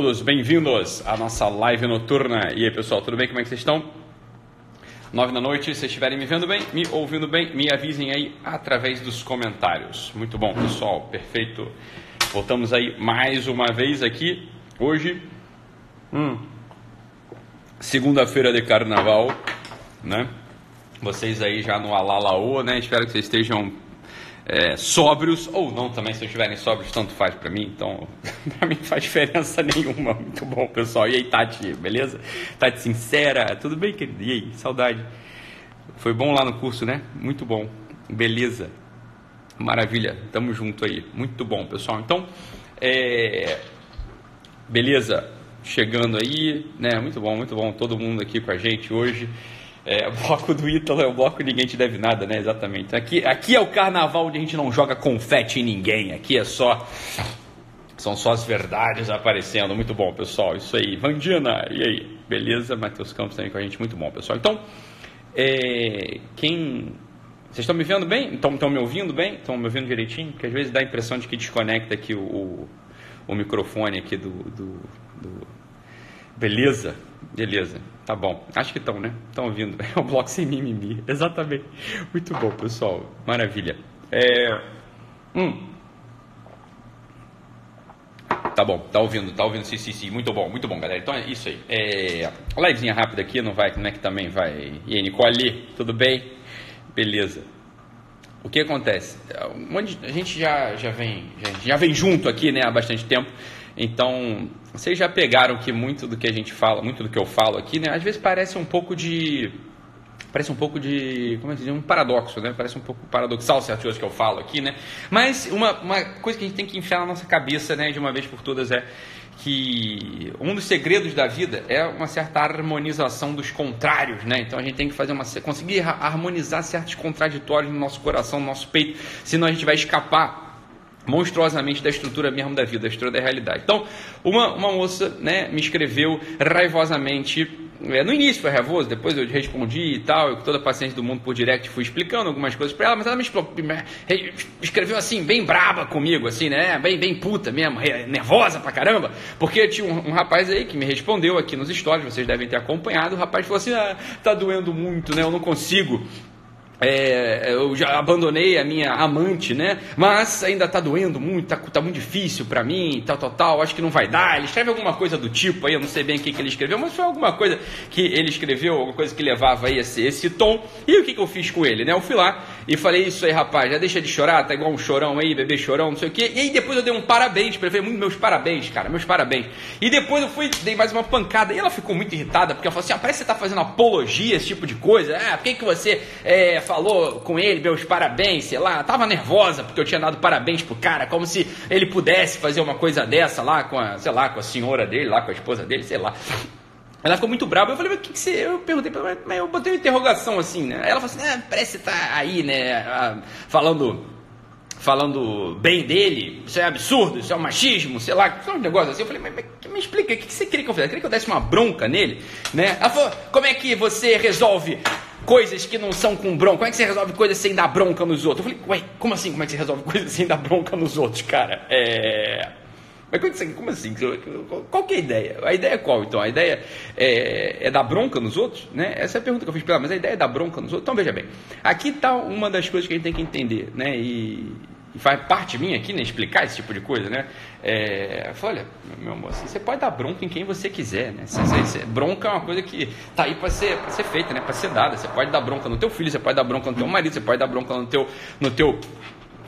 Todos bem-vindos à nossa live noturna. E aí, pessoal, tudo bem? Como é que vocês estão? Nove da noite, se estiverem me vendo bem, me ouvindo bem, me avisem aí através dos comentários. Muito bom, pessoal, perfeito. Voltamos aí mais uma vez aqui, hoje, hum, segunda-feira de carnaval, né? Vocês aí já no Alalaô, né? Espero que vocês estejam é, sóbrios ou não também, se estiverem sóbrios, tanto faz para mim, então para mim não faz diferença nenhuma. Muito bom, pessoal. E aí, Tati, beleza? Tati sincera, tudo bem, querido? E aí, saudade. Foi bom lá no curso, né? Muito bom. Beleza. Maravilha, tamo junto aí. Muito bom, pessoal. Então, é... beleza, chegando aí, né? Muito bom, muito bom. Todo mundo aqui com a gente hoje. É, o bloco do Ítalo é o bloco ninguém te deve nada, né? Exatamente. Aqui, aqui é o carnaval onde a gente não joga confete em ninguém. Aqui é só. São só as verdades aparecendo. Muito bom, pessoal. Isso aí. Vandina, e aí? Beleza? Matheus Campos também com a gente. Muito bom, pessoal. Então, é, quem. Vocês estão me vendo bem? Estão me ouvindo bem? Estão me ouvindo direitinho? Porque às vezes dá a impressão de que desconecta aqui o, o, o microfone aqui do, do, do... Beleza? Beleza. Tá bom. Acho que estão, né? Estão ouvindo. É um bloco sem mimimi. Exatamente. Muito bom, pessoal. Maravilha. É... Hum. Tá bom, tá ouvindo, tá ouvindo, sim, sim, sim, muito bom, muito bom, galera. Então é isso aí. É, livezinha rápida aqui, não vai, como é que também vai? E aí, Nicole, tudo bem? Beleza. O que acontece? A gente já, já, vem, já, já vem junto aqui, né, há bastante tempo. Então, vocês já pegaram que muito do que a gente fala, muito do que eu falo aqui, né, às vezes parece um pouco de parece um pouco de, como é que diz, um paradoxo, né? Parece um pouco paradoxal certas coisas que eu falo aqui, né? Mas uma, uma coisa que a gente tem que enfiar na nossa cabeça, né, de uma vez por todas é que um dos segredos da vida é uma certa harmonização dos contrários, né? Então a gente tem que fazer uma conseguir harmonizar certos contraditórios no nosso coração, no nosso peito, senão a gente vai escapar monstruosamente da estrutura mesmo da vida, da estrutura da realidade. Então, uma, uma moça né, me escreveu raivosamente é, no início foi raivoso, depois eu respondi e tal, eu com toda a paciência do mundo por direct fui explicando algumas coisas para ela, mas ela me escreveu assim, bem braba comigo, assim, né? Bem, bem puta mesmo, nervosa pra caramba, porque tinha um, um, rapaz aí que me respondeu aqui nos stories, vocês devem ter acompanhado, o rapaz falou assim, ah, tá doendo muito, né? Eu não consigo é, eu já abandonei a minha amante, né? Mas ainda tá doendo muito, tá, tá muito difícil para mim, tal, tal, tal. Acho que não vai dar. Ele escreve alguma coisa do tipo aí, eu não sei bem o que, que ele escreveu, mas foi alguma coisa que ele escreveu, alguma coisa que levava aí esse, esse tom. E o que, que eu fiz com ele, né? Eu fui lá e falei isso aí, rapaz, já deixa de chorar, tá igual um chorão aí, bebê chorão, não sei o quê. E aí depois eu dei um parabéns pra ele, falei, meus parabéns, cara, meus parabéns. E depois eu fui, dei mais uma pancada. E ela ficou muito irritada, porque ela falou assim: ah, parece que você tá fazendo apologia, esse tipo de coisa. Ah, por que, que você é, falou com ele, meus parabéns, sei lá, tava nervosa porque eu tinha dado parabéns pro cara, como se ele pudesse fazer uma coisa dessa lá com a, sei lá, com a senhora dele, lá com a esposa dele, sei lá. Ela ficou muito brava. Eu falei, mas o que, que você. Eu perguntei mas eu botei uma interrogação assim, né? Ela falou assim, ah, parece que você tá aí, né? Falando. Falando bem dele, isso é absurdo, isso é um machismo, sei lá, um negócio assim. Eu falei, mas, mas me explica, o que você queria que eu fizesse? Queria que eu desse uma bronca nele, né? Ela falou, como é que você resolve coisas que não são com bronca. Como é que você resolve coisas sem dar bronca nos outros? Eu falei, ué, como assim? Como é que você resolve coisas sem dar bronca nos outros, cara? É. Mas como assim? Qual que é a ideia? A ideia é qual, então? A ideia é, é dar bronca nos outros? Né? Essa é a pergunta que eu fiz para ela, mas a ideia é dar bronca nos outros? Então, veja bem, aqui está uma das coisas que a gente tem que entender, né? E, e faz parte minha aqui, né? Explicar esse tipo de coisa, né? É, falei, olha, meu amor, assim, você pode dar bronca em quem você quiser, né? Você, você, bronca é uma coisa que tá aí para ser, ser feita, né? Para ser dada. Você pode dar bronca no teu filho, você pode dar bronca no teu marido, você pode dar bronca no teu, no teu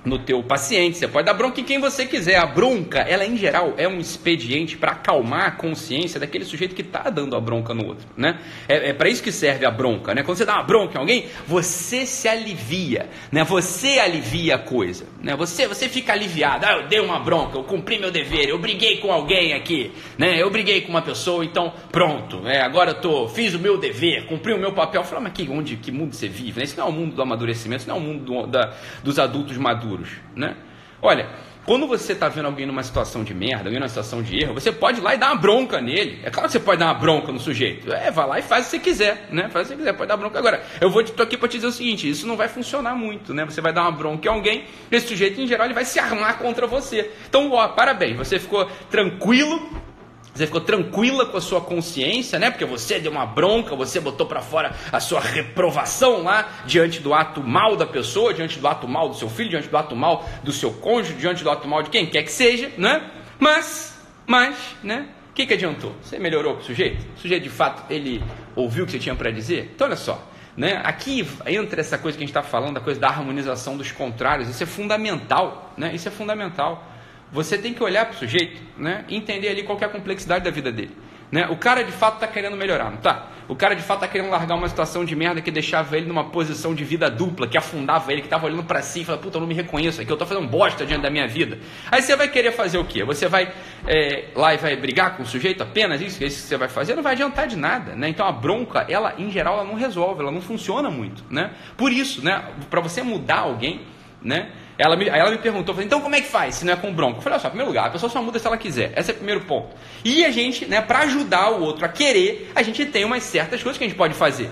no teu paciente, você pode dar bronca em quem você quiser. A bronca, ela em geral é um expediente para acalmar a consciência daquele sujeito que está dando a bronca no outro, né? É, é para isso que serve a bronca, né? Quando você dá uma bronca em alguém, você se alivia, né? Você alivia a coisa, né? Você, você fica aliviado. Ah, eu dei uma bronca, eu cumpri meu dever, eu briguei com alguém aqui, né? Eu briguei com uma pessoa, então pronto, né? Agora eu tô, fiz o meu dever, cumpri o meu papel. Fala, mas que, onde, que mundo você vive? Né? Isso não é o mundo do amadurecimento, isso não é o mundo do, da, dos adultos maduros né? Olha, quando você está vendo alguém numa situação de merda, alguém numa situação de erro, você pode ir lá e dar uma bronca nele. É claro que você pode dar uma bronca no sujeito. É, vai lá e faz o que você quiser, né? Faz o que você quiser, pode dar bronca. Agora, eu vou tô aqui para te dizer o seguinte, isso não vai funcionar muito, né? Você vai dar uma bronca em alguém, esse sujeito em geral ele vai se armar contra você. Então, ó, parabéns, você ficou tranquilo Você ficou tranquila com a sua consciência, né? Porque você deu uma bronca, você botou para fora a sua reprovação lá diante do ato mal da pessoa, diante do ato mal do seu filho, diante do ato mal do seu cônjuge, diante do ato mal de quem quer que seja, né? Mas, mas, né? O que, que adiantou? Você melhorou com o sujeito? O sujeito de fato ele ouviu o que você tinha para dizer? Então olha só, né? Aqui entra essa coisa que a gente está falando, a coisa da harmonização dos contrários. Isso é fundamental, né? Isso é fundamental. Você tem que olhar para o sujeito né, e entender ali qual é a complexidade da vida dele. Né? O cara de fato está querendo melhorar, não tá? O cara de fato está querendo largar uma situação de merda que deixava ele numa posição de vida dupla, que afundava ele, que estava olhando para si e falava, puta, eu não me reconheço aqui, eu estou fazendo bosta diante da minha vida. Aí você vai querer fazer o quê? Você vai é, lá e vai brigar com o sujeito apenas isso, é isso que você vai fazer? Não vai adiantar de nada, né? Então a bronca, ela em geral, ela não resolve, ela não funciona muito, né? Por isso, né? Para você mudar alguém, né? Ela me, aí ela me perguntou, então como é que faz se não é com bronca? Eu falei, olha só, primeiro lugar, a pessoa só muda se ela quiser. Esse é o primeiro ponto. E a gente, né, para ajudar o outro a querer, a gente tem umas certas coisas que a gente pode fazer.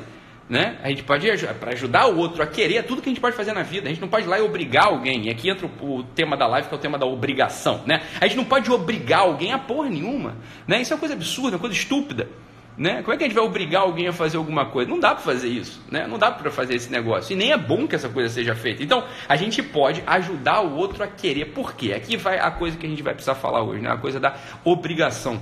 Né? A gente pode, para ajudar o outro a querer, é tudo que a gente pode fazer na vida. A gente não pode ir lá e obrigar alguém. E aqui entra o, o tema da live, que é o tema da obrigação. Né? A gente não pode obrigar alguém a porra nenhuma. Né? Isso é uma coisa absurda, uma coisa estúpida. Né? Como é que a gente vai obrigar alguém a fazer alguma coisa? Não dá para fazer isso, né? não dá para fazer esse negócio. E nem é bom que essa coisa seja feita. Então, a gente pode ajudar o outro a querer. Por quê? Aqui vai a coisa que a gente vai precisar falar hoje, né? a coisa da obrigação.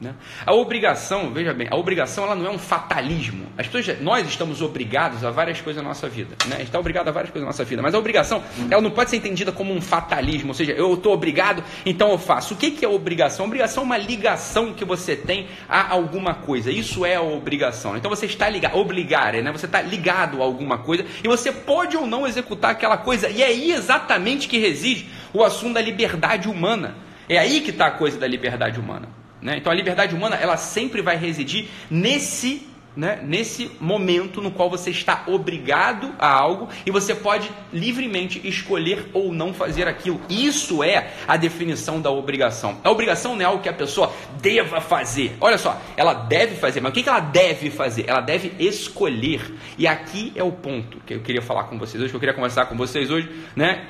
Né? A obrigação, veja bem, a obrigação ela não é um fatalismo. As pessoas, nós estamos obrigados a várias coisas na nossa vida. Né? A gente está obrigado a várias coisas na nossa vida. Mas a obrigação ela não pode ser entendida como um fatalismo. Ou seja, eu estou obrigado, então eu faço. O que, que é obrigação? A obrigação é uma ligação que você tem a alguma coisa. Isso é a obrigação. Então você está ligado, obrigar, né? você está ligado a alguma coisa e você pode ou não executar aquela coisa. E é aí exatamente que reside o assunto da liberdade humana. É aí que está a coisa da liberdade humana. Né? Então a liberdade humana ela sempre vai residir nesse, né, nesse momento no qual você está obrigado a algo e você pode livremente escolher ou não fazer aquilo. Isso é a definição da obrigação. A obrigação não é algo que a pessoa deva fazer. Olha só, ela deve fazer, mas o que ela deve fazer? Ela deve escolher. E aqui é o ponto que eu queria falar com vocês hoje, que eu queria conversar com vocês hoje, né?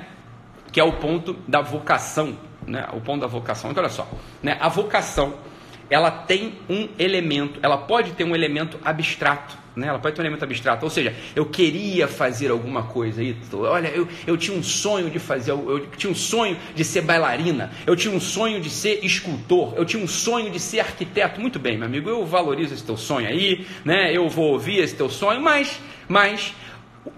Que é o ponto da vocação né, o ponto da vocação. Então, olha só, né, a vocação ela tem um elemento, ela pode ter um elemento abstrato, né? Ela pode ter um elemento abstrato, ou seja, eu queria fazer alguma coisa, aí, olha, eu, eu tinha um sonho de fazer, eu, eu tinha um sonho de ser bailarina, eu tinha um sonho de ser escultor, eu tinha um sonho de ser arquiteto. Muito bem, meu amigo, eu valorizo esse teu sonho aí, né? Eu vou ouvir esse teu sonho, mas, mas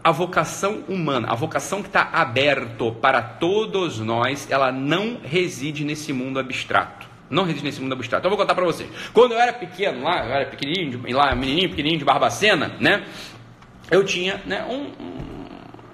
a vocação humana, a vocação que está aberto para todos nós, ela não reside nesse mundo abstrato. Não reside nesse mundo abstrato. Então eu vou contar para vocês. Quando eu era pequeno, lá, eu era pequenininho, lá, menininho, pequenininho de Barbacena, né? Eu tinha né, um, um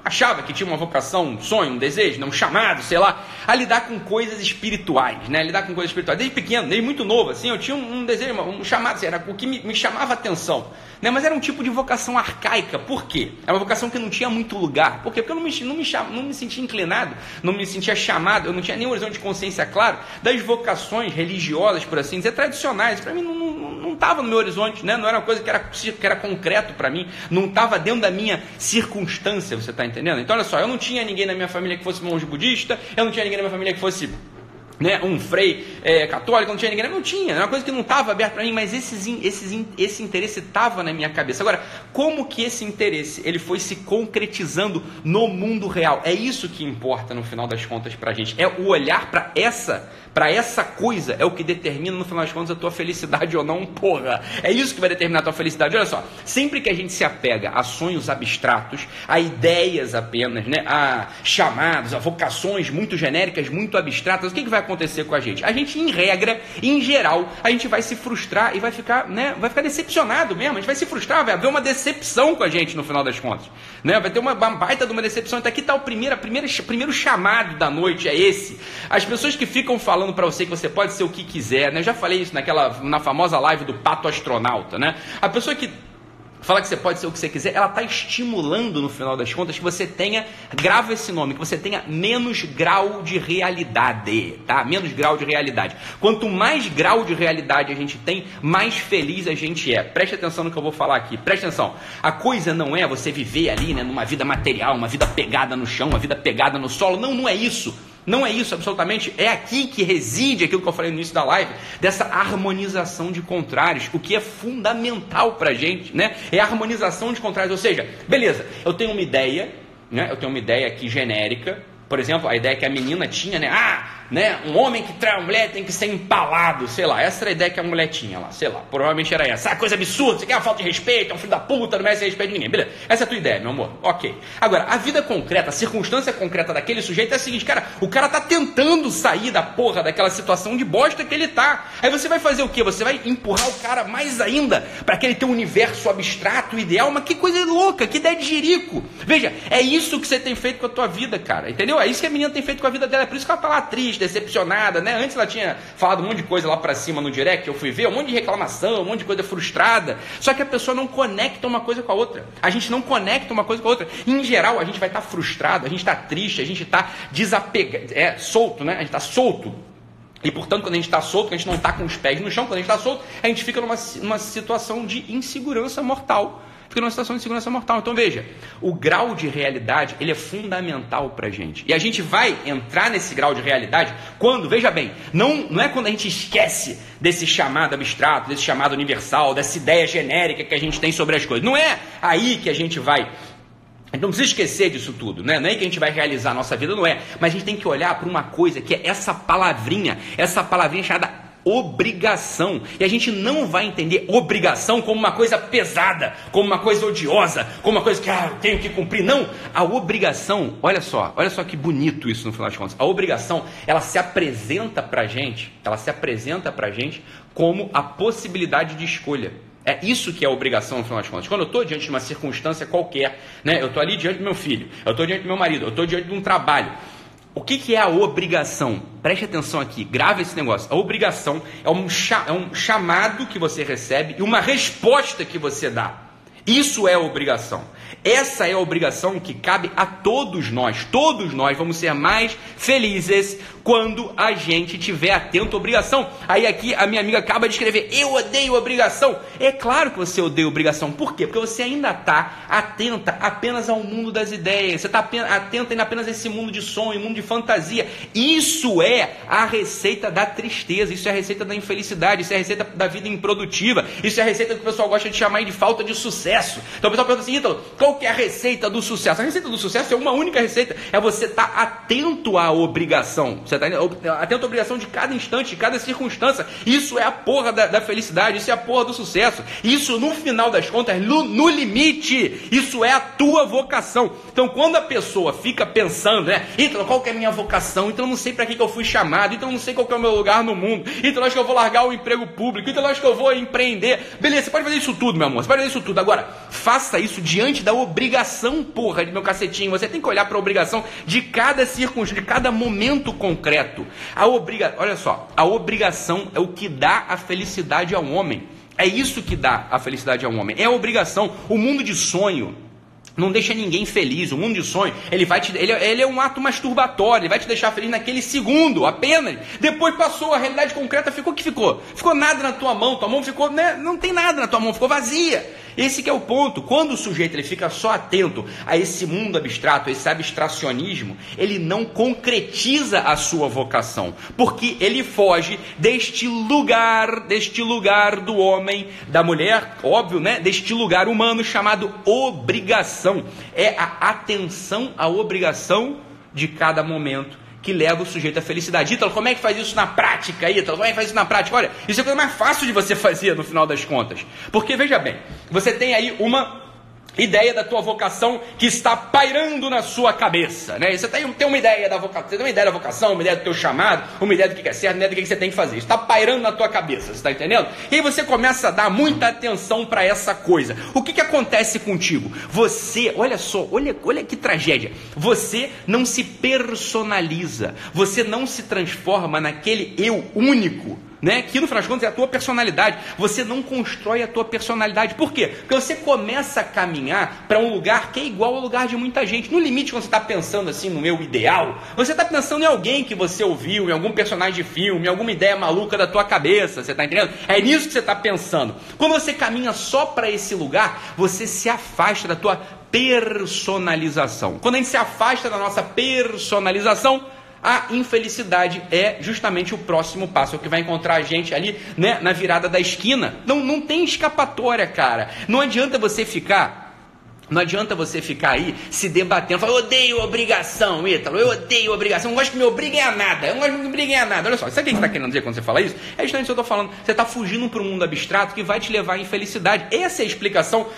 achava que tinha uma vocação, um sonho, um desejo, né, um chamado, sei lá, a lidar com coisas espirituais, né? Lidar com coisas espirituais. Desde pequeno, desde muito novo, assim, eu tinha um, desejo, um chamado, assim, era o que me, me chamava atenção. Né? Mas era um tipo de vocação arcaica. Por quê? Era uma vocação que não tinha muito lugar. Por quê? Porque eu não me, não me, não me sentia inclinado, não me sentia chamado, eu não tinha nenhum horizonte de consciência claro das vocações religiosas, por assim dizer, tradicionais. Para mim não estava no meu horizonte, né? não era uma coisa que era, que era concreto para mim, não estava dentro da minha circunstância, você está entendendo? Então olha só, eu não tinha ninguém na minha família que fosse monge budista, eu não tinha ninguém na minha família que fosse né, um frei é, católico, não tinha ninguém, não tinha, era uma coisa que não estava aberta para mim, mas esses, esses, esse interesse estava na minha cabeça. Agora, como que esse interesse ele foi se concretizando no mundo real? É isso que importa no final das contas para a gente, é o olhar para essa para essa coisa é o que determina no final das contas a tua felicidade ou não, porra. É isso que vai determinar a tua felicidade. Olha só, sempre que a gente se apega a sonhos abstratos, a ideias apenas, né, a chamados, a vocações muito genéricas, muito abstratas, o que, que vai acontecer com a gente? A gente, em regra, em geral, a gente vai se frustrar e vai ficar, né, vai ficar decepcionado mesmo. A gente vai se frustrar, vai haver uma decepção com a gente no final das contas. Né? Vai ter uma baita de uma decepção. Então aqui está o primeiro, a primeira, primeiro chamado da noite, é esse. As pessoas que ficam falando para você que você pode ser o que quiser, né? Eu já falei isso naquela na famosa live do pato astronauta, né? A pessoa que fala que você pode ser o que você quiser, ela está estimulando no final das contas que você tenha, grava esse nome, que você tenha menos grau de realidade, tá? Menos grau de realidade. Quanto mais grau de realidade a gente tem, mais feliz a gente é. Preste atenção no que eu vou falar aqui. Preste atenção. A coisa não é você viver ali, né, numa vida material, uma vida pegada no chão, uma vida pegada no solo. Não, não é isso. Não é isso absolutamente. É aqui que reside aquilo que eu falei no início da live, dessa harmonização de contrários, o que é fundamental para gente, né? É a harmonização de contrários. Ou seja, beleza, eu tenho uma ideia, né? Eu tenho uma ideia aqui genérica. Por exemplo, a ideia que a menina tinha, né? Ah, né? Um homem que trai uma mulher tem que ser empalado, sei lá. Essa era a ideia que a mulher tinha lá, sei lá. Provavelmente era essa. Ah, coisa absurda, você quer uma falta de respeito, é um filho da puta, não merece respeito de ninguém. Beleza. Essa é a tua ideia, meu amor. Ok. Agora, a vida concreta, a circunstância concreta daquele sujeito é a seguinte, cara, o cara tá tentando sair da porra daquela situação de bosta que ele tá. Aí você vai fazer o quê? Você vai empurrar o cara mais ainda para aquele teu universo abstrato, ideal, mas que coisa louca, que ideia de jerico. Veja, é isso que você tem feito com a tua vida, cara. Entendeu? É isso que a menina tem feito com a vida dela. É por isso que ela tá lá triste decepcionada, né? Antes ela tinha falado um monte de coisa lá para cima no direct, eu fui ver, um monte de reclamação, um monte de coisa frustrada. Só que a pessoa não conecta uma coisa com a outra. A gente não conecta uma coisa com a outra. Em geral, a gente vai estar tá frustrado, a gente está triste, a gente está desapegado, é solto, né? A gente está solto. E portanto, quando a gente está solto, a gente não está com os pés no chão, quando a gente está solto, a gente fica numa, numa situação de insegurança mortal fica numa situação de segurança mortal. Então veja, o grau de realidade ele é fundamental para a gente. E a gente vai entrar nesse grau de realidade quando, veja bem, não, não é quando a gente esquece desse chamado abstrato, desse chamado universal, dessa ideia genérica que a gente tem sobre as coisas. Não é aí que a gente vai não precisa esquecer disso tudo, né? Não é que a gente vai realizar a nossa vida, não é. Mas a gente tem que olhar para uma coisa que é essa palavrinha, essa palavrinha chamada obrigação. E a gente não vai entender obrigação como uma coisa pesada, como uma coisa odiosa, como uma coisa que ah, eu tenho que cumprir. Não, a obrigação, olha só, olha só que bonito isso no final das contas. A obrigação, ela se apresenta pra gente, ela se apresenta pra gente como a possibilidade de escolha. É isso que é obrigação, no final das contas. Quando eu estou diante de uma circunstância qualquer, né? eu estou ali diante do meu filho, eu estou diante do meu marido, eu estou diante de um trabalho, o que, que, é a obrigação? Preste atenção aqui, grave esse negócio. A obrigação é um, é um chamado que você recebe e uma resposta que você dá. Isso é obrigação. Essa é a obrigação que cabe a todos nós. Todos nós vamos ser mais felizes quando a gente tiver atento à obrigação. Aí aqui a minha amiga acaba de escrever: Eu odeio obrigação. É claro que você odeia obrigação. Por quê? Porque você ainda está atenta apenas ao mundo das ideias. Você está atenta ainda apenas a esse mundo de sonho, mundo de fantasia. Isso é a receita da tristeza. Isso é a receita da infelicidade. Isso é a receita da vida improdutiva. Isso é a receita que o pessoal gosta de chamar de falta de sucesso. Então o pessoal pergunta assim: Ítalo, qual que é a receita do sucesso? A receita do sucesso é uma única receita. É você estar tá atento à obrigação. Você você tá atento à obrigação de cada instante, de cada circunstância. Isso é a porra da, da, felicidade, isso é a porra do sucesso. Isso, no final das contas, no, no, limite, isso é a tua vocação. Então, quando a pessoa fica pensando, né? Então, qual que é a minha vocação? Então, eu não sei para que, que eu fui chamado. Então, eu não sei qual que é o meu lugar no mundo. Então, acho que eu vou largar o emprego público. Então, acho que eu vou empreender. Beleza, você pode fazer isso tudo, meu amor. Você pode fazer isso tudo. Agora, faça isso diante da obrigação, porra, de meu cacetinho. Você tem que olhar para a obrigação de cada circunstância, de cada momento concreto concreto. A obriga... Olha só, a obrigação é o que dá a felicidade ao homem. É isso que dá a felicidade ao homem. É a obrigação. O mundo de sonho não deixa ninguém feliz. O mundo de sonho, ele vai te, ele, ele, é um ato masturbatório, ele vai te deixar feliz naquele segundo, apenas. Depois passou, a realidade concreta ficou o que ficou? Ficou nada na tua mão, tua mão ficou, né, não tem nada na tua mão, ficou vazia. Esse é o ponto. Quando o sujeito ele fica só atento a esse mundo abstrato, a esse abstracionismo, ele não concretiza a sua vocação, porque ele foge deste lugar, deste lugar do homem, da mulher, óbvio, né? Deste lugar humano chamado obrigação. É a atenção à obrigação de cada momento que leva o sujeito à felicidade. Ítalo, como é que faz isso na prática, Ítalo? Como é que faz isso na prática? Olha, isso é a coisa mais fácil de você fazer no final das contas. Porque, veja bem, você tem aí uma ideia da tua vocação que está pairando na sua cabeça, né? Você tem, tem uma ideia da vocação, você tem uma ideia da vocação, uma ideia do teu chamado, uma ideia do que é certo, uma ideia do que você tem que fazer. Está pairando na tua cabeça, você está entendendo? E aí você começa a dar muita atenção para essa coisa. O que, que acontece contigo? Você, olha só, olha, olha que tragédia. Você não se personaliza, você não se transforma naquele eu único né? Que no final das contas é a tua personalidade. Você não constrói a tua personalidade. Por quê? Porque você começa a caminhar para um lugar que é igual ao lugar de muita gente. No limite, quando você está pensando assim no meu ideal, você está pensando em alguém que você ouviu, em algum personagem de filme, em alguma ideia maluca da tua cabeça. Você está entendendo? É nisso que você está pensando. Quando você caminha só para esse lugar, você se afasta da tua personalização. Quando a gente se afasta da nossa personalização, a infelicidade é justamente o próximo passo, é o que vai encontrar a gente ali, né, na virada da esquina. Não, não tem escapatória, cara. Não adianta você ficar não adianta você ficar aí se debatendo, falar, eu odeio obrigação, Ítalo, eu odeio obrigação, não gosto que me obriguem a nada, eu não gosto que me obriguem a nada. Olha só, sabe o que você está querendo dizer quando você fala isso? É justamente isso que eu estou falando. Você está fugindo para um mundo abstrato que vai te levar à infelicidade. Essa é a explicação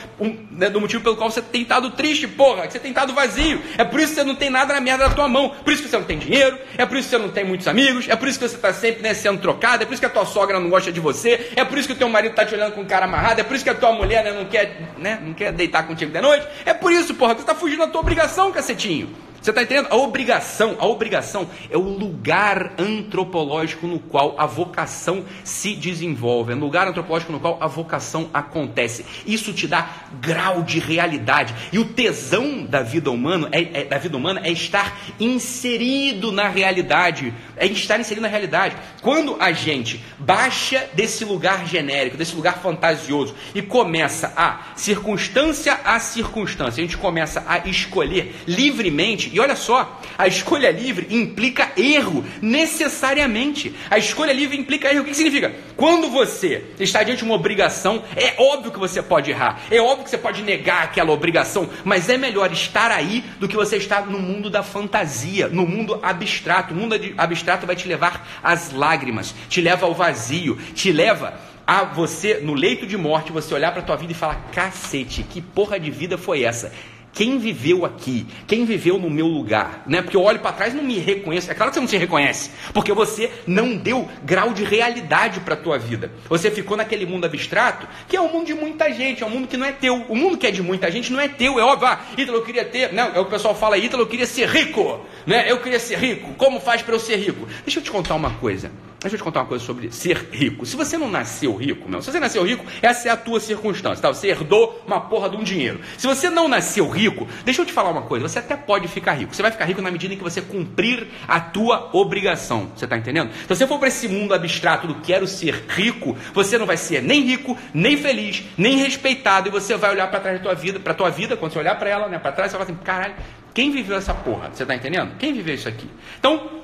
né, do motivo pelo qual você tem estado triste, porra, que você tem estado vazio. É por isso que você não tem nada na merda da tua mão, por isso que você não tem dinheiro, é por isso que você não tem muitos amigos, é por isso que você está sempre né, sendo trocado, é por isso que a tua sogra não gosta de você, é por isso que o teu marido está te olhando com cara amarrado, é por isso que a tua mulher né, não, quer, né, não quer deitar contigo de noite, é por isso porra, você está fugindo da tua obrigação, cacetinho. Você está entendendo? A obrigação, a obrigação é o lugar antropológico no qual a vocação se desenvolve, é o lugar antropológico no qual a vocação acontece. Isso te dá grau de realidade. E o tesão da vida humana é, é, da vida humana é estar inserido na realidade, é estar inserido na realidade. Quando a gente baixa desse lugar genérico, desse lugar fantasioso e começa a circunstância a circunstância, a gente começa a escolher livremente e olha só, a escolha livre implica erro, necessariamente. A escolha livre implica erro. O que, que significa? Quando você está diante de uma obrigação, é óbvio que você pode errar, é óbvio que você pode negar aquela obrigação, mas é melhor estar aí do que você estar no mundo da fantasia, no mundo abstrato. O mundo abstrato vai te levar às lágrimas, te leva ao vazio, te leva a você, no leito de morte, você olhar para tua vida e falar: cacete, que porra de vida foi essa? Quem viveu aqui? Quem viveu no meu lugar? Né? Porque eu olho para trás e não me reconheço. É claro que você não se reconhece, porque você não deu grau de realidade para a tua vida. Você ficou naquele mundo abstrato, que é um mundo de muita gente, é um mundo que não é teu. O mundo que é de muita gente não é teu, é óbvio. Ah, Ítalo, eu queria ter, não, é o que o pessoal fala, Ítalo, eu queria ser rico, né? Eu queria ser rico. Como faz para eu ser rico? Deixa eu te contar uma coisa. Deixa eu te contar uma coisa sobre ser rico. Se você não nasceu rico, meu, se você nasceu rico, essa é a tua circunstância, tá? Você herdou uma porra de um dinheiro. Se você não nasceu rico, deixa eu te falar uma coisa, você até pode ficar rico. Você vai ficar rico na medida em que você cumprir a tua obrigação. Você está entendendo? Se você for para esse mundo abstrato do quero ser rico, você não vai ser nem rico, nem feliz, nem respeitado e você vai olhar para trás da tua vida, para tua vida, quando você olhar para ela, né, para trás, você vai falar assim, caralho, quem viveu essa porra? Você está entendendo? Quem viveu isso aqui? Então,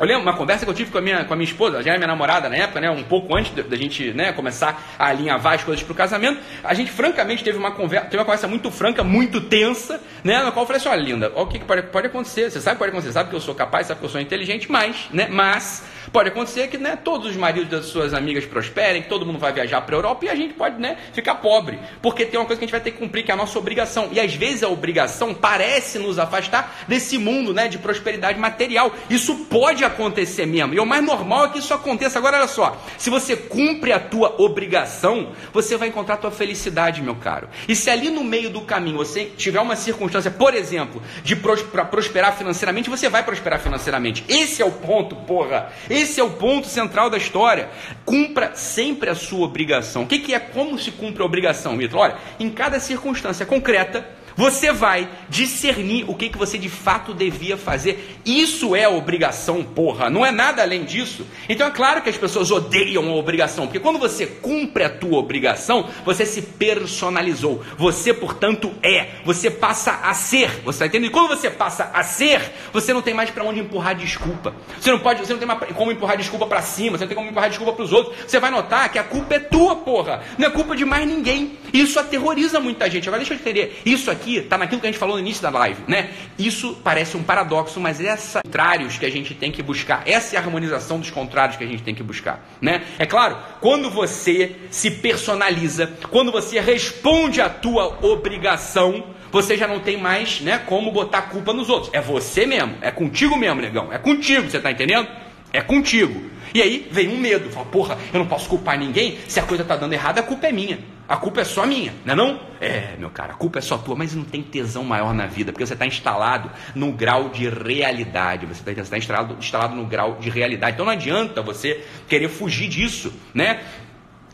eu lembro uma conversa que eu tive com a minha, com a minha esposa, já era minha namorada na época, né, um pouco antes da gente né, começar a alinhavar as coisas para o casamento. A gente, francamente, teve uma, conversa, teve uma conversa muito franca, muito tensa, né, na qual eu falei assim: olha, linda, o que, que pode, pode acontecer? Você sabe que pode acontecer, sabe que eu sou capaz, sabe que eu sou inteligente, mas, né, mas Pode acontecer que né, todos os maridos das suas amigas prosperem, que todo mundo vai viajar para a Europa e a gente pode né, ficar pobre. Porque tem uma coisa que a gente vai ter que cumprir, que é a nossa obrigação. E às vezes a obrigação parece nos afastar desse mundo né, de prosperidade material. Isso pode acontecer mesmo. E o mais normal é que isso aconteça. Agora, olha só: se você cumpre a tua obrigação, você vai encontrar a tua felicidade, meu caro. E se ali no meio do caminho você tiver uma circunstância, por exemplo, de pros, prosperar financeiramente, você vai prosperar financeiramente. Esse é o ponto, porra. Esse é o ponto central da história. Cumpra sempre a sua obrigação. O que, que é como se cumpre a obrigação, Vitor? Olha, em cada circunstância concreta, você vai discernir o que, que você de fato devia fazer. Isso é obrigação, porra. Não é nada além disso. Então é claro que as pessoas odeiam a obrigação, porque quando você cumpre a tua obrigação, você se personalizou. Você, portanto, é. Você passa a ser. Você está entendendo? E quando você passa a ser, você não tem mais para onde empurrar desculpa. Você não pode, você não tem mais como empurrar desculpa para cima, você não tem como empurrar desculpa para os outros. Você vai notar que a culpa é tua, porra. Não é culpa de mais ninguém. Isso aterroriza muita gente. Agora deixa eu entender. Isso aqui está naquilo que a gente falou no início da live, né? Isso parece um paradoxo, mas é esses contrários que a gente tem que buscar. Essa é a harmonização dos contrários que a gente tem que buscar, né? É claro, quando você se personaliza, quando você responde à tua obrigação, você já não tem mais, né, como botar culpa nos outros. É você mesmo, é contigo mesmo, negão. É contigo, você está entendendo? É contigo. E aí vem um medo, fala, porra, eu não posso culpar ninguém, se a coisa está dando errado, a culpa é minha. A culpa é só minha, não é não? É, meu cara, a culpa é só tua, mas não tem tesão maior na vida, porque você está instalado no grau de realidade, você está tá instalado, instalado no grau de realidade. Então não adianta você querer fugir disso, né?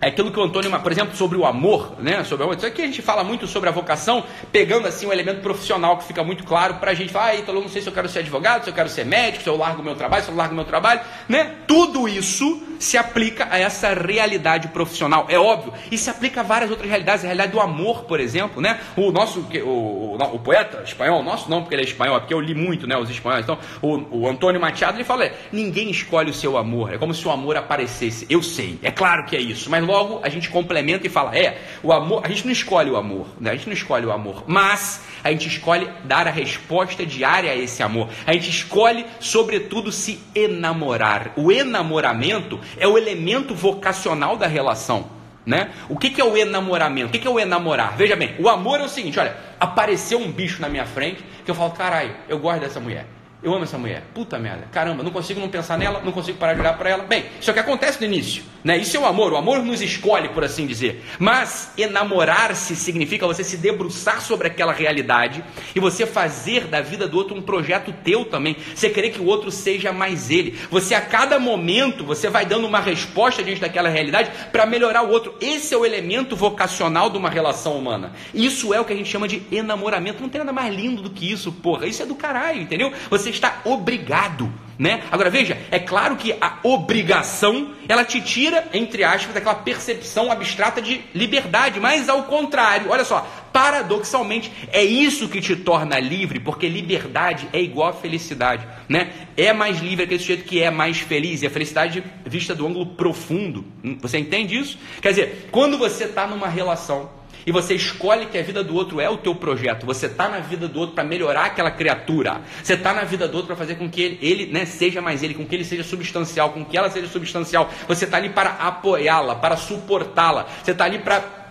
É aquilo que o Antônio, por exemplo, sobre o amor, né? Sobre o amor. Isso aqui a gente fala muito sobre a vocação, pegando assim um elemento profissional que fica muito claro para a gente falar, ah, Ítalo, não sei se eu quero ser advogado, se eu quero ser médico, se eu largo meu trabalho, se eu largo meu trabalho, né? Tudo isso se aplica a essa realidade profissional, é óbvio, e se aplica a várias outras realidades, a realidade do amor, por exemplo, né? O nosso, o, o, o poeta espanhol, nosso não porque ele é espanhol, é porque eu li muito, né, os espanhóis, então, o, o Antônio Machado, ele fala, é, ninguém escolhe o seu amor, é como se o amor aparecesse, eu sei, é claro que é isso, mas logo a gente complementa e fala: é, o amor, a gente não escolhe o amor, né? a gente não escolhe o amor, mas a gente escolhe dar a resposta diária a esse amor. A gente escolhe, sobretudo, se enamorar. O enamoramento é o elemento vocacional da relação. Né? O que, que é o enamoramento? O que, que é o enamorar? Veja bem, o amor é o seguinte: olha, apareceu um bicho na minha frente que eu falo, caralho, eu gosto dessa mulher. Eu amo essa mulher. Puta merda. Caramba, não consigo não pensar nela, não consigo parar de olhar para ela. Bem, isso é o que acontece no início. Né? Isso é o amor. O amor nos escolhe, por assim dizer. Mas enamorar-se significa você se debruçar sobre aquela realidade e você fazer da vida do outro um projeto teu também. Você querer que o outro seja mais ele. Você a cada momento você vai dando uma resposta diante daquela realidade para melhorar o outro. Esse é o elemento vocacional de uma relação humana. Isso é o que a gente chama de enamoramento. Não tem nada mais lindo do que isso, porra. Isso é do caralho, entendeu? Você está obrigado, né? Agora veja, é claro que a obrigação, ela te tira, entre aspas, daquela percepção abstrata de liberdade, mas ao contrário, olha só, paradoxalmente, é isso que te torna livre, porque liberdade é igual a felicidade, né? É mais livre aquele sujeito que é mais feliz, e a felicidade vista do ângulo profundo. Você entende isso? Quer dizer, quando você está numa relação e você escolhe que a vida do outro é o teu projeto, você está na vida do outro para melhorar aquela criatura, você está na vida do outro para fazer com que ele, ele né, seja mais ele, com que ele seja substancial, com que ela seja substancial, você está ali para apoiá-la, para suportá-la, você está ali para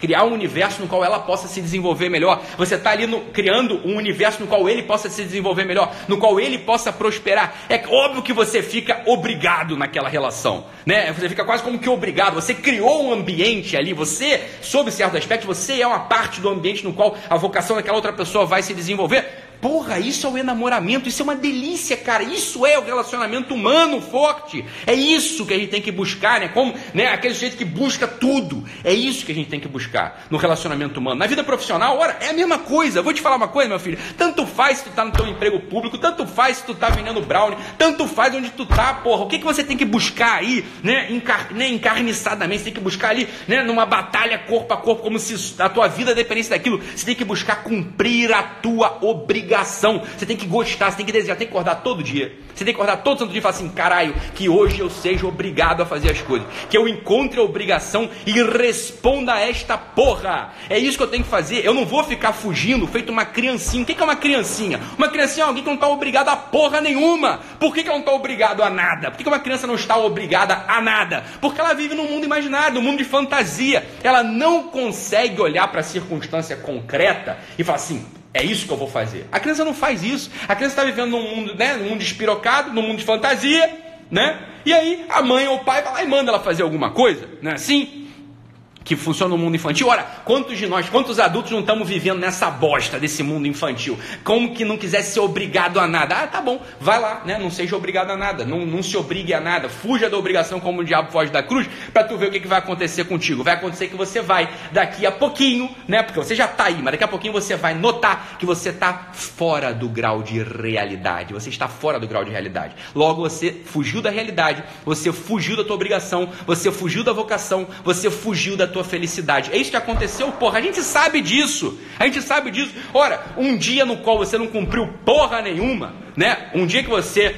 criar um universo no qual ela possa se desenvolver melhor. Você está ali no, criando um universo no qual ele possa se desenvolver melhor, no qual ele possa prosperar. É óbvio que você fica obrigado naquela relação, né? Você fica quase como que obrigado. Você criou um ambiente ali. Você, sob certo aspecto, você é uma parte do ambiente no qual a vocação daquela outra pessoa vai se desenvolver. Porra, isso é o enamoramento, isso é uma delícia, cara. Isso é o relacionamento humano forte. É isso que a gente tem que buscar, né? Como, né? Aquele jeito que busca tudo. É isso que a gente tem que buscar no relacionamento humano. Na vida profissional, ora, é a mesma coisa. Vou te falar uma coisa, meu filho. Tanto faz se tu tá no teu emprego público, tanto faz se tu tá vendendo brownie, tanto faz onde tu tá, porra. O que, que você tem que buscar aí, né? Encar né? Encarniçadamente, você tem que buscar ali, né? Numa batalha corpo a corpo, como se a tua vida dependesse daquilo. Você tem que buscar cumprir a tua obrigação obrigação. Você tem que gostar, você tem que desejar, tem que acordar todo dia. Você tem que acordar todo santo dia e falar assim: caralho, que hoje eu seja obrigado a fazer as coisas. Que eu encontre a obrigação e responda a esta porra. É isso que eu tenho que fazer. Eu não vou ficar fugindo feito uma criancinha. O que é uma criancinha? Uma criancinha é alguém que não está obrigado a porra nenhuma. Por que, que ela não está obrigado a nada? Por que, que uma criança não está obrigada a nada? Porque ela vive num mundo imaginário, num mundo de fantasia. Ela não consegue olhar para a circunstância concreta e falar assim: é isso que eu vou fazer. A criança não faz isso. A criança está vivendo num mundo, né, num mundo espirocado, num mundo de fantasia, né? E aí a mãe ou o pai vai lá e manda ela fazer alguma coisa, né? Assim, que funciona no mundo infantil. Ora, quantos de nós, quantos adultos não estamos vivendo nessa bosta desse mundo infantil? Como que não quisesse ser obrigado a nada? Ah, tá bom, vai lá, né? Não seja obrigado a nada, não, não se obrigue a nada, fuja da obrigação como o diabo foge da cruz, para tu ver o que, que vai acontecer contigo. Vai acontecer que você vai, daqui a pouquinho, né? Porque você já está aí, mas daqui a pouquinho você vai notar que você está fora do grau de realidade. Você está fora do grau de realidade. Logo, você fugiu da realidade, você fugiu da tua obrigação, você fugiu da vocação, você fugiu da tua felicidade. É isso que aconteceu, porra. A gente sabe disso. A gente sabe disso. Ora, um dia no qual você não cumpriu porra nenhuma, né? Um dia que você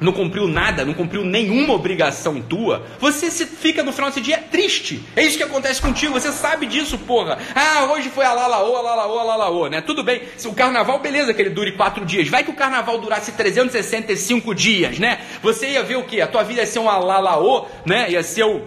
não cumpriu nada, não cumpriu nenhuma obrigação tua, você se fica no final desse dia triste. É isso que acontece contigo, você sabe disso, porra. Ah, hoje foi a lalaô, a lalaô, a lalaô, né? Tudo bem, se o carnaval, beleza que ele dure quatro dias. Vai que o carnaval durasse 365 dias, né? Você ia ver o quê? A tua vida ia ser uma lalaô, né? Ia ser o,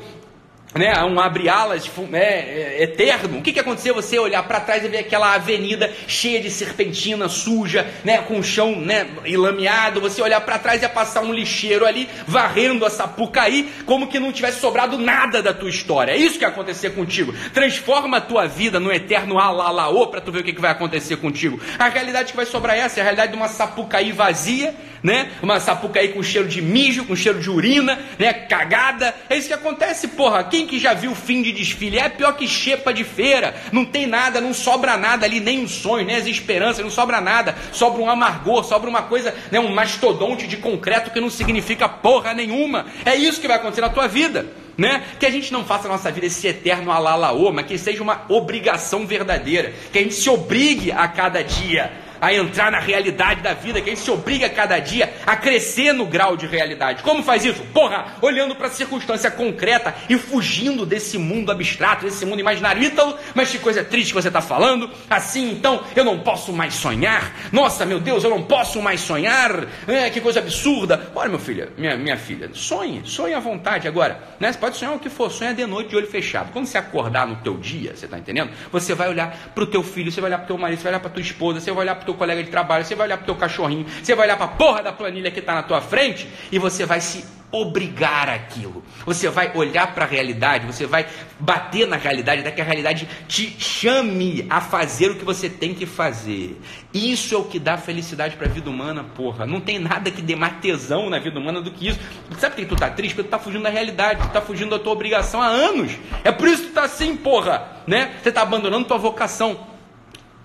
né, um abre-alas é, é, eterno. O que, que aconteceu? Você olhar para trás e ver aquela avenida cheia de serpentina, suja, né, com o chão né, ilameado. Você olhar para trás e ia passar um lixeiro ali, varrendo a Sapucaí, como que não tivesse sobrado nada da tua história. É isso que ia acontecer contigo. Transforma a tua vida no eterno alalaô para tu ver o que, que vai acontecer contigo. A realidade que vai sobrar é essa, é a realidade de uma Sapucaí vazia, né? Uma sapucaí com cheiro de mijo, com cheiro de urina, né? Cagada. É isso que acontece, porra. Quem que já viu fim de desfile? É pior que xepa de feira. Não tem nada, não sobra nada ali, nem um sonho, nem as esperanças, não sobra nada. Sobra um amargor, sobra uma coisa, né? Um mastodonte de concreto que não significa porra nenhuma. É isso que vai acontecer na tua vida né? Que a gente não faça a nossa vida esse eterno alalaô, mas que seja uma obrigação verdadeira, que a gente se obrigue a cada dia a entrar na realidade da vida, que a gente se obriga cada dia a crescer no grau de realidade. Como faz isso? Porra, olhando para a circunstância concreta e fugindo desse mundo abstrato, desse mundo imaginário. Ítalo, mas que coisa triste que você está falando. Assim, então, eu não posso mais sonhar. Nossa, meu Deus, eu não posso mais sonhar. É, que coisa absurda. Olha, meu filho, minha, minha filha, sonhe, sonhe à vontade agora. Né? Você pode sonhar o que for, sonha de noite de olho fechado. Quando você acordar no teu dia, você está entendendo? Você vai olhar para o teu filho, você vai olhar para o teu marido, você vai olhar para tua esposa, você vai olhar para teu colega de trabalho, você vai olhar para teu cachorrinho, você vai olhar para a porra da planilha que está na tua frente e você vai se obrigar aquilo. Você vai olhar para a realidade, você vai bater na realidade, até que a realidade te chame a fazer o que você tem que fazer. Isso é o que dá felicidade para a vida humana, porra. Não tem nada que dê mais tesão na vida humana do que isso. Sabe por que tu tá triste? Porque tu tá fugindo da realidade, tu tá fugindo da tua obrigação há anos. É por isso que tu tá assim, porra, né? Você tá abandonando tua vocação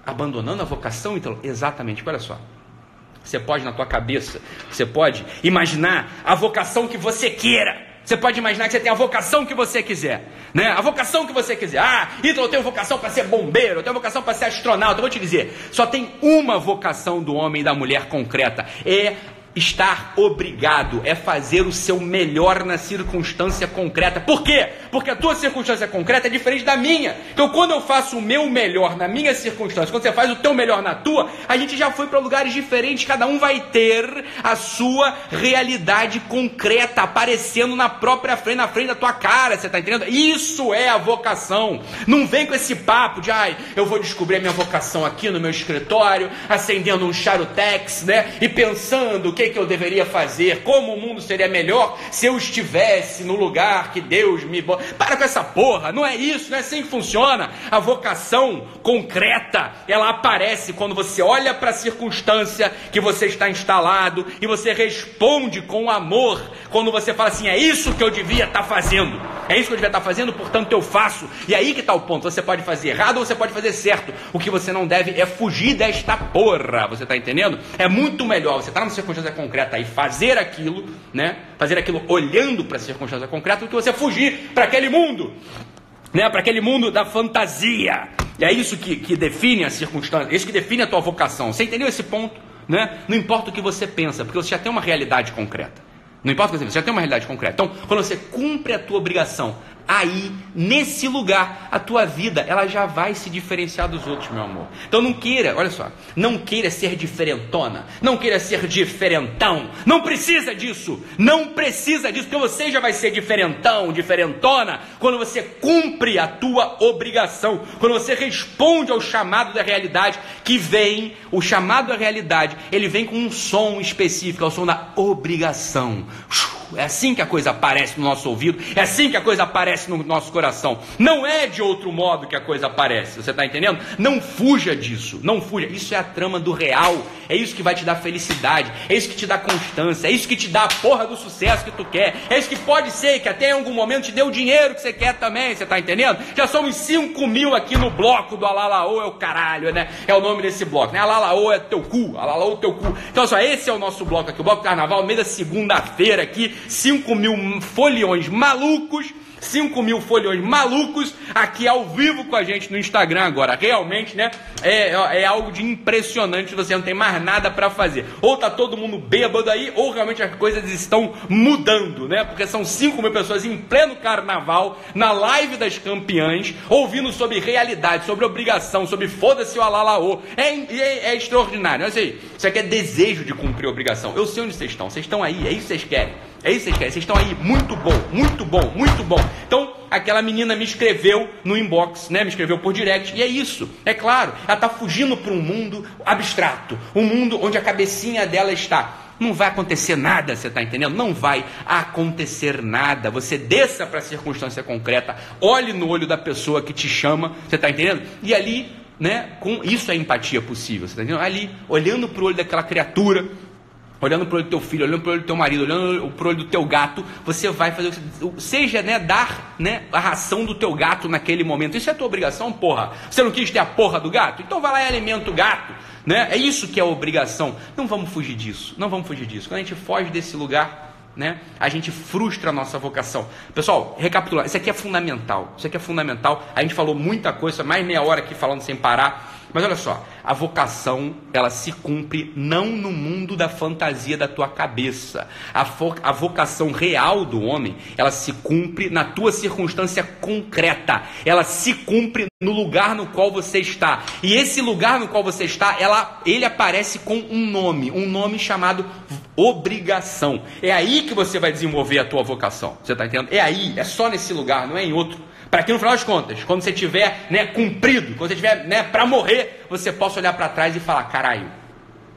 abandonando a vocação, então, exatamente, olha só. Você pode na tua cabeça, você pode imaginar a vocação que você queira. Você pode imaginar que você tem a vocação que você quiser, né? A vocação que você quiser. Ah, então eu tenho vocação para ser bombeiro, eu tenho vocação para ser astronauta. Eu vou te dizer, só tem uma vocação do homem e da mulher concreta, é estar obrigado é fazer o seu melhor na circunstância concreta. Por quê? Porque a tua circunstância concreta é diferente da minha. Então, quando eu faço o meu melhor na minha circunstância, quando você faz o teu melhor na tua, a gente já foi para lugares diferentes. Cada um vai ter a sua realidade concreta aparecendo na própria frente, na frente da tua cara. Você está entendendo? Isso é a vocação. Não vem com esse papo de, ai, eu vou descobrir a minha vocação aqui no meu escritório, acendendo um charutex, né? E pensando que que, que eu deveria fazer, como o mundo seria melhor se eu estivesse no lugar que Deus me. Para com essa porra, não é isso, não é assim que funciona. A vocação concreta, ela aparece quando você olha para a circunstância que você está instalado e você responde com amor, quando você fala assim: é isso que eu devia estar tá fazendo, é isso que eu devia estar tá fazendo, portanto eu faço. E aí que está o ponto: você pode fazer errado ou você pode fazer certo. O que você não deve é fugir desta porra, você está entendendo? É muito melhor você estar tá numa circunstância concreta e fazer aquilo, né? Fazer aquilo olhando para a circunstância concreta, do que você fugir para aquele mundo, né? Para aquele mundo da fantasia. E é isso que, que define a circunstância, isso que define a tua vocação. Você entendeu esse ponto? Né? Não importa o que você pensa, porque você já tem uma realidade concreta. Não importa o que você pensa, você já tem uma realidade concreta. Então, quando você cumpre a tua obrigação aí, nesse lugar, a tua vida, ela já vai se diferenciar dos outros, meu amor. Então não queira, olha só, não queira ser diferentona, não queira ser diferentão, não precisa disso, não precisa disso, porque você já vai ser diferentão, diferentona, quando você cumpre a tua obrigação, quando você responde ao chamado da realidade, que vem, o chamado da realidade, ele vem com um som específico, é o som da obrigação. É assim que a coisa aparece no nosso ouvido, é assim que a coisa aparece no nosso coração. Não é de outro modo que a coisa aparece, você está entendendo? Não fuja disso, não fuja. Isso é a trama do real, é isso que vai te dar felicidade, é isso que te dá constância, é isso que te dá a porra do sucesso que tu quer, é isso que pode ser que até em algum momento te dê o dinheiro que você quer também, você está entendendo? Já somos 5 mil aqui no bloco do Alalaô, é o caralho, né? É o nome desse bloco, né? Alalaô é teu cu, Alalaô é teu cu. Então, só esse é o nosso bloco aqui, o bloco carnaval, meio da segunda-feira aqui, 5 mil foliões malucos 5 mil folhões malucos aqui ao vivo com a gente no Instagram agora. Realmente, né? É, é algo de impressionante. Você não tem mais nada para fazer. Ou tá todo mundo bêbado aí, ou realmente as coisas estão mudando, né? Porque são 5 mil pessoas em pleno carnaval, na live das campeãs, ouvindo sobre realidade, sobre obrigação, sobre foda-se o alalaô. É, é, é extraordinário. Olha aí, isso aqui é desejo de cumprir obrigação. Eu sei onde vocês estão. Vocês estão aí, é isso que vocês querem. É isso que vocês querem. Vocês estão aí, muito bom, muito bom, muito bom. Então, aquela menina me escreveu no inbox, né? Me escreveu por direct. E é isso. É claro, ela está fugindo para um mundo abstrato, um mundo onde a cabecinha dela está. Não vai acontecer nada, você está entendendo? Não vai acontecer nada. Você desça para a circunstância concreta, olhe no olho da pessoa que te chama, você está entendendo? E ali, né? Com isso é empatia possível, você está entendendo? Ali, olhando para o olho daquela criatura olhando pro olho do teu filho, olhando pro olho do teu marido, olhando pro olho do teu gato, você vai fazer, seja, né, dar, né, a ração do teu gato naquele momento. Isso é tua obrigação, porra. Você não quis ter a porra do gato? Então vai lá e alimenta o gato, né? É isso que é obrigação. Não vamos fugir disso. Não vamos fugir disso. Quando a gente foge desse lugar, né? A gente frustra a nossa vocação. Pessoal, recapitulando, isso aqui é fundamental. Isso aqui é fundamental. A gente falou muita coisa, mais meia hora aqui falando sem parar. Mas olha só, a vocação, ela se cumpre não no mundo da fantasia da tua cabeça. A, a vocação real do homem, ela se cumpre na tua circunstância concreta. Ela se cumpre no lugar no qual você está. E esse lugar no qual você está, ela, ele aparece com um nome, um nome chamado obrigação. É aí que você vai desenvolver a tua vocação. Você está entendendo? É aí, é só nesse lugar, não é em outro. Para que no final das contas, quando você tiver né, cumprido, quando você tiver né, para morrer, você possa olhar para trás e falar: caralho,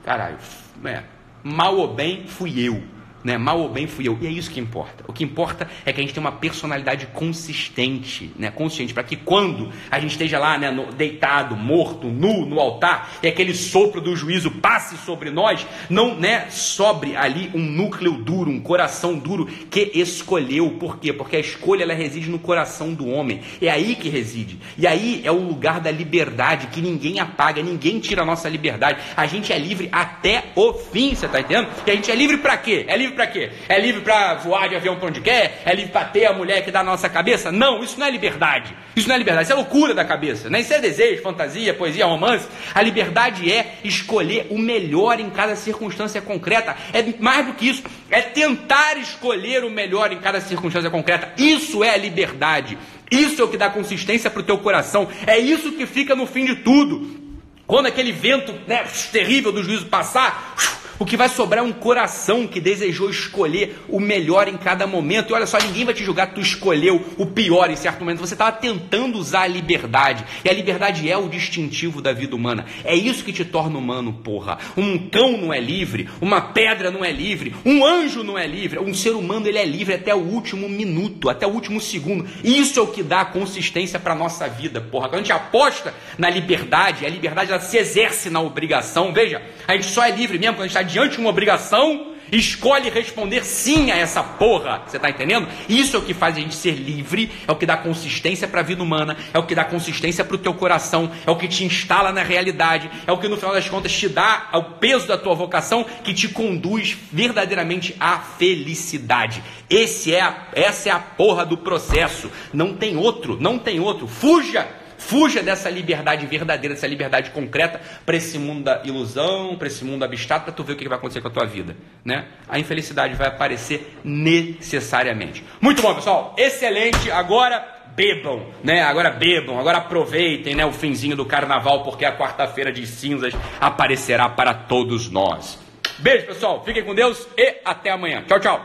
caralho, é, mal ou bem fui eu né? Mal ou bem fui eu. E é isso que importa. O que importa é que a gente tenha uma personalidade consistente, né? Consciente, para que quando a gente esteja lá, né, no, deitado, morto, nu no altar, e aquele sopro do juízo passe sobre nós, não, né, sobre ali um núcleo duro, um coração duro que escolheu. Por quê? Porque a escolha ela reside no coração do homem. É aí que reside. E aí é o lugar da liberdade que ninguém apaga, ninguém tira a nossa liberdade. A gente é livre até o fim, você tá entendendo? E a gente é livre para quê? É livre para quê? É livre para voar de avião para onde quer? É livre para ter a mulher que dá a nossa cabeça? Não, isso não é liberdade. Isso não é liberdade, isso é loucura da cabeça. Né? Isso é desejo, fantasia, poesia, romance. A liberdade é escolher o melhor em cada circunstância concreta. É mais do que isso, é tentar escolher o melhor em cada circunstância concreta. Isso é a liberdade. Isso é o que dá consistência para o teu coração. É isso que fica no fim de tudo. Quando aquele vento né, terrível do juízo passar, o que vai sobrar é um coração que desejou escolher o melhor em cada momento. E olha só, ninguém vai te julgar que tu escolheu o pior em certo momento. Você estava tentando usar a liberdade. E a liberdade é o distintivo da vida humana. É isso que te torna humano, porra. Um cão não é livre, uma pedra não é livre, um anjo não é livre. Um ser humano ele é livre até o último minuto, até o último segundo. Isso é o que dá consistência para nossa vida, porra. Quando a gente aposta na liberdade, a liberdade ela se exerce na obrigação. Veja, a gente só é livre mesmo quando a gente está diante de uma obrigação, escolhe responder sim a essa porra. Você está entendendo? Isso é o que faz a gente ser livre, é o que dá consistência para a vida humana, é o que dá consistência para o teu coração, é o que te instala na realidade, é o que no final das contas te dá o peso da tua vocação, que te conduz verdadeiramente à felicidade. Esse é a, essa é a porra do processo. Não tem outro, não tem outro. Fuja Fuja dessa liberdade verdadeira, dessa liberdade concreta para esse mundo da ilusão, para esse mundo abstrato, para tu ver o que vai acontecer com a tua vida, né? A infelicidade vai aparecer necessariamente. Muito bom, pessoal. Excelente. Agora bebam, né? Agora bebam, agora aproveitem, né, o finzinho do carnaval, porque a quarta-feira de cinzas aparecerá para todos nós. Beijo, pessoal. Fiquem com Deus e até amanhã. Tchau, tchau.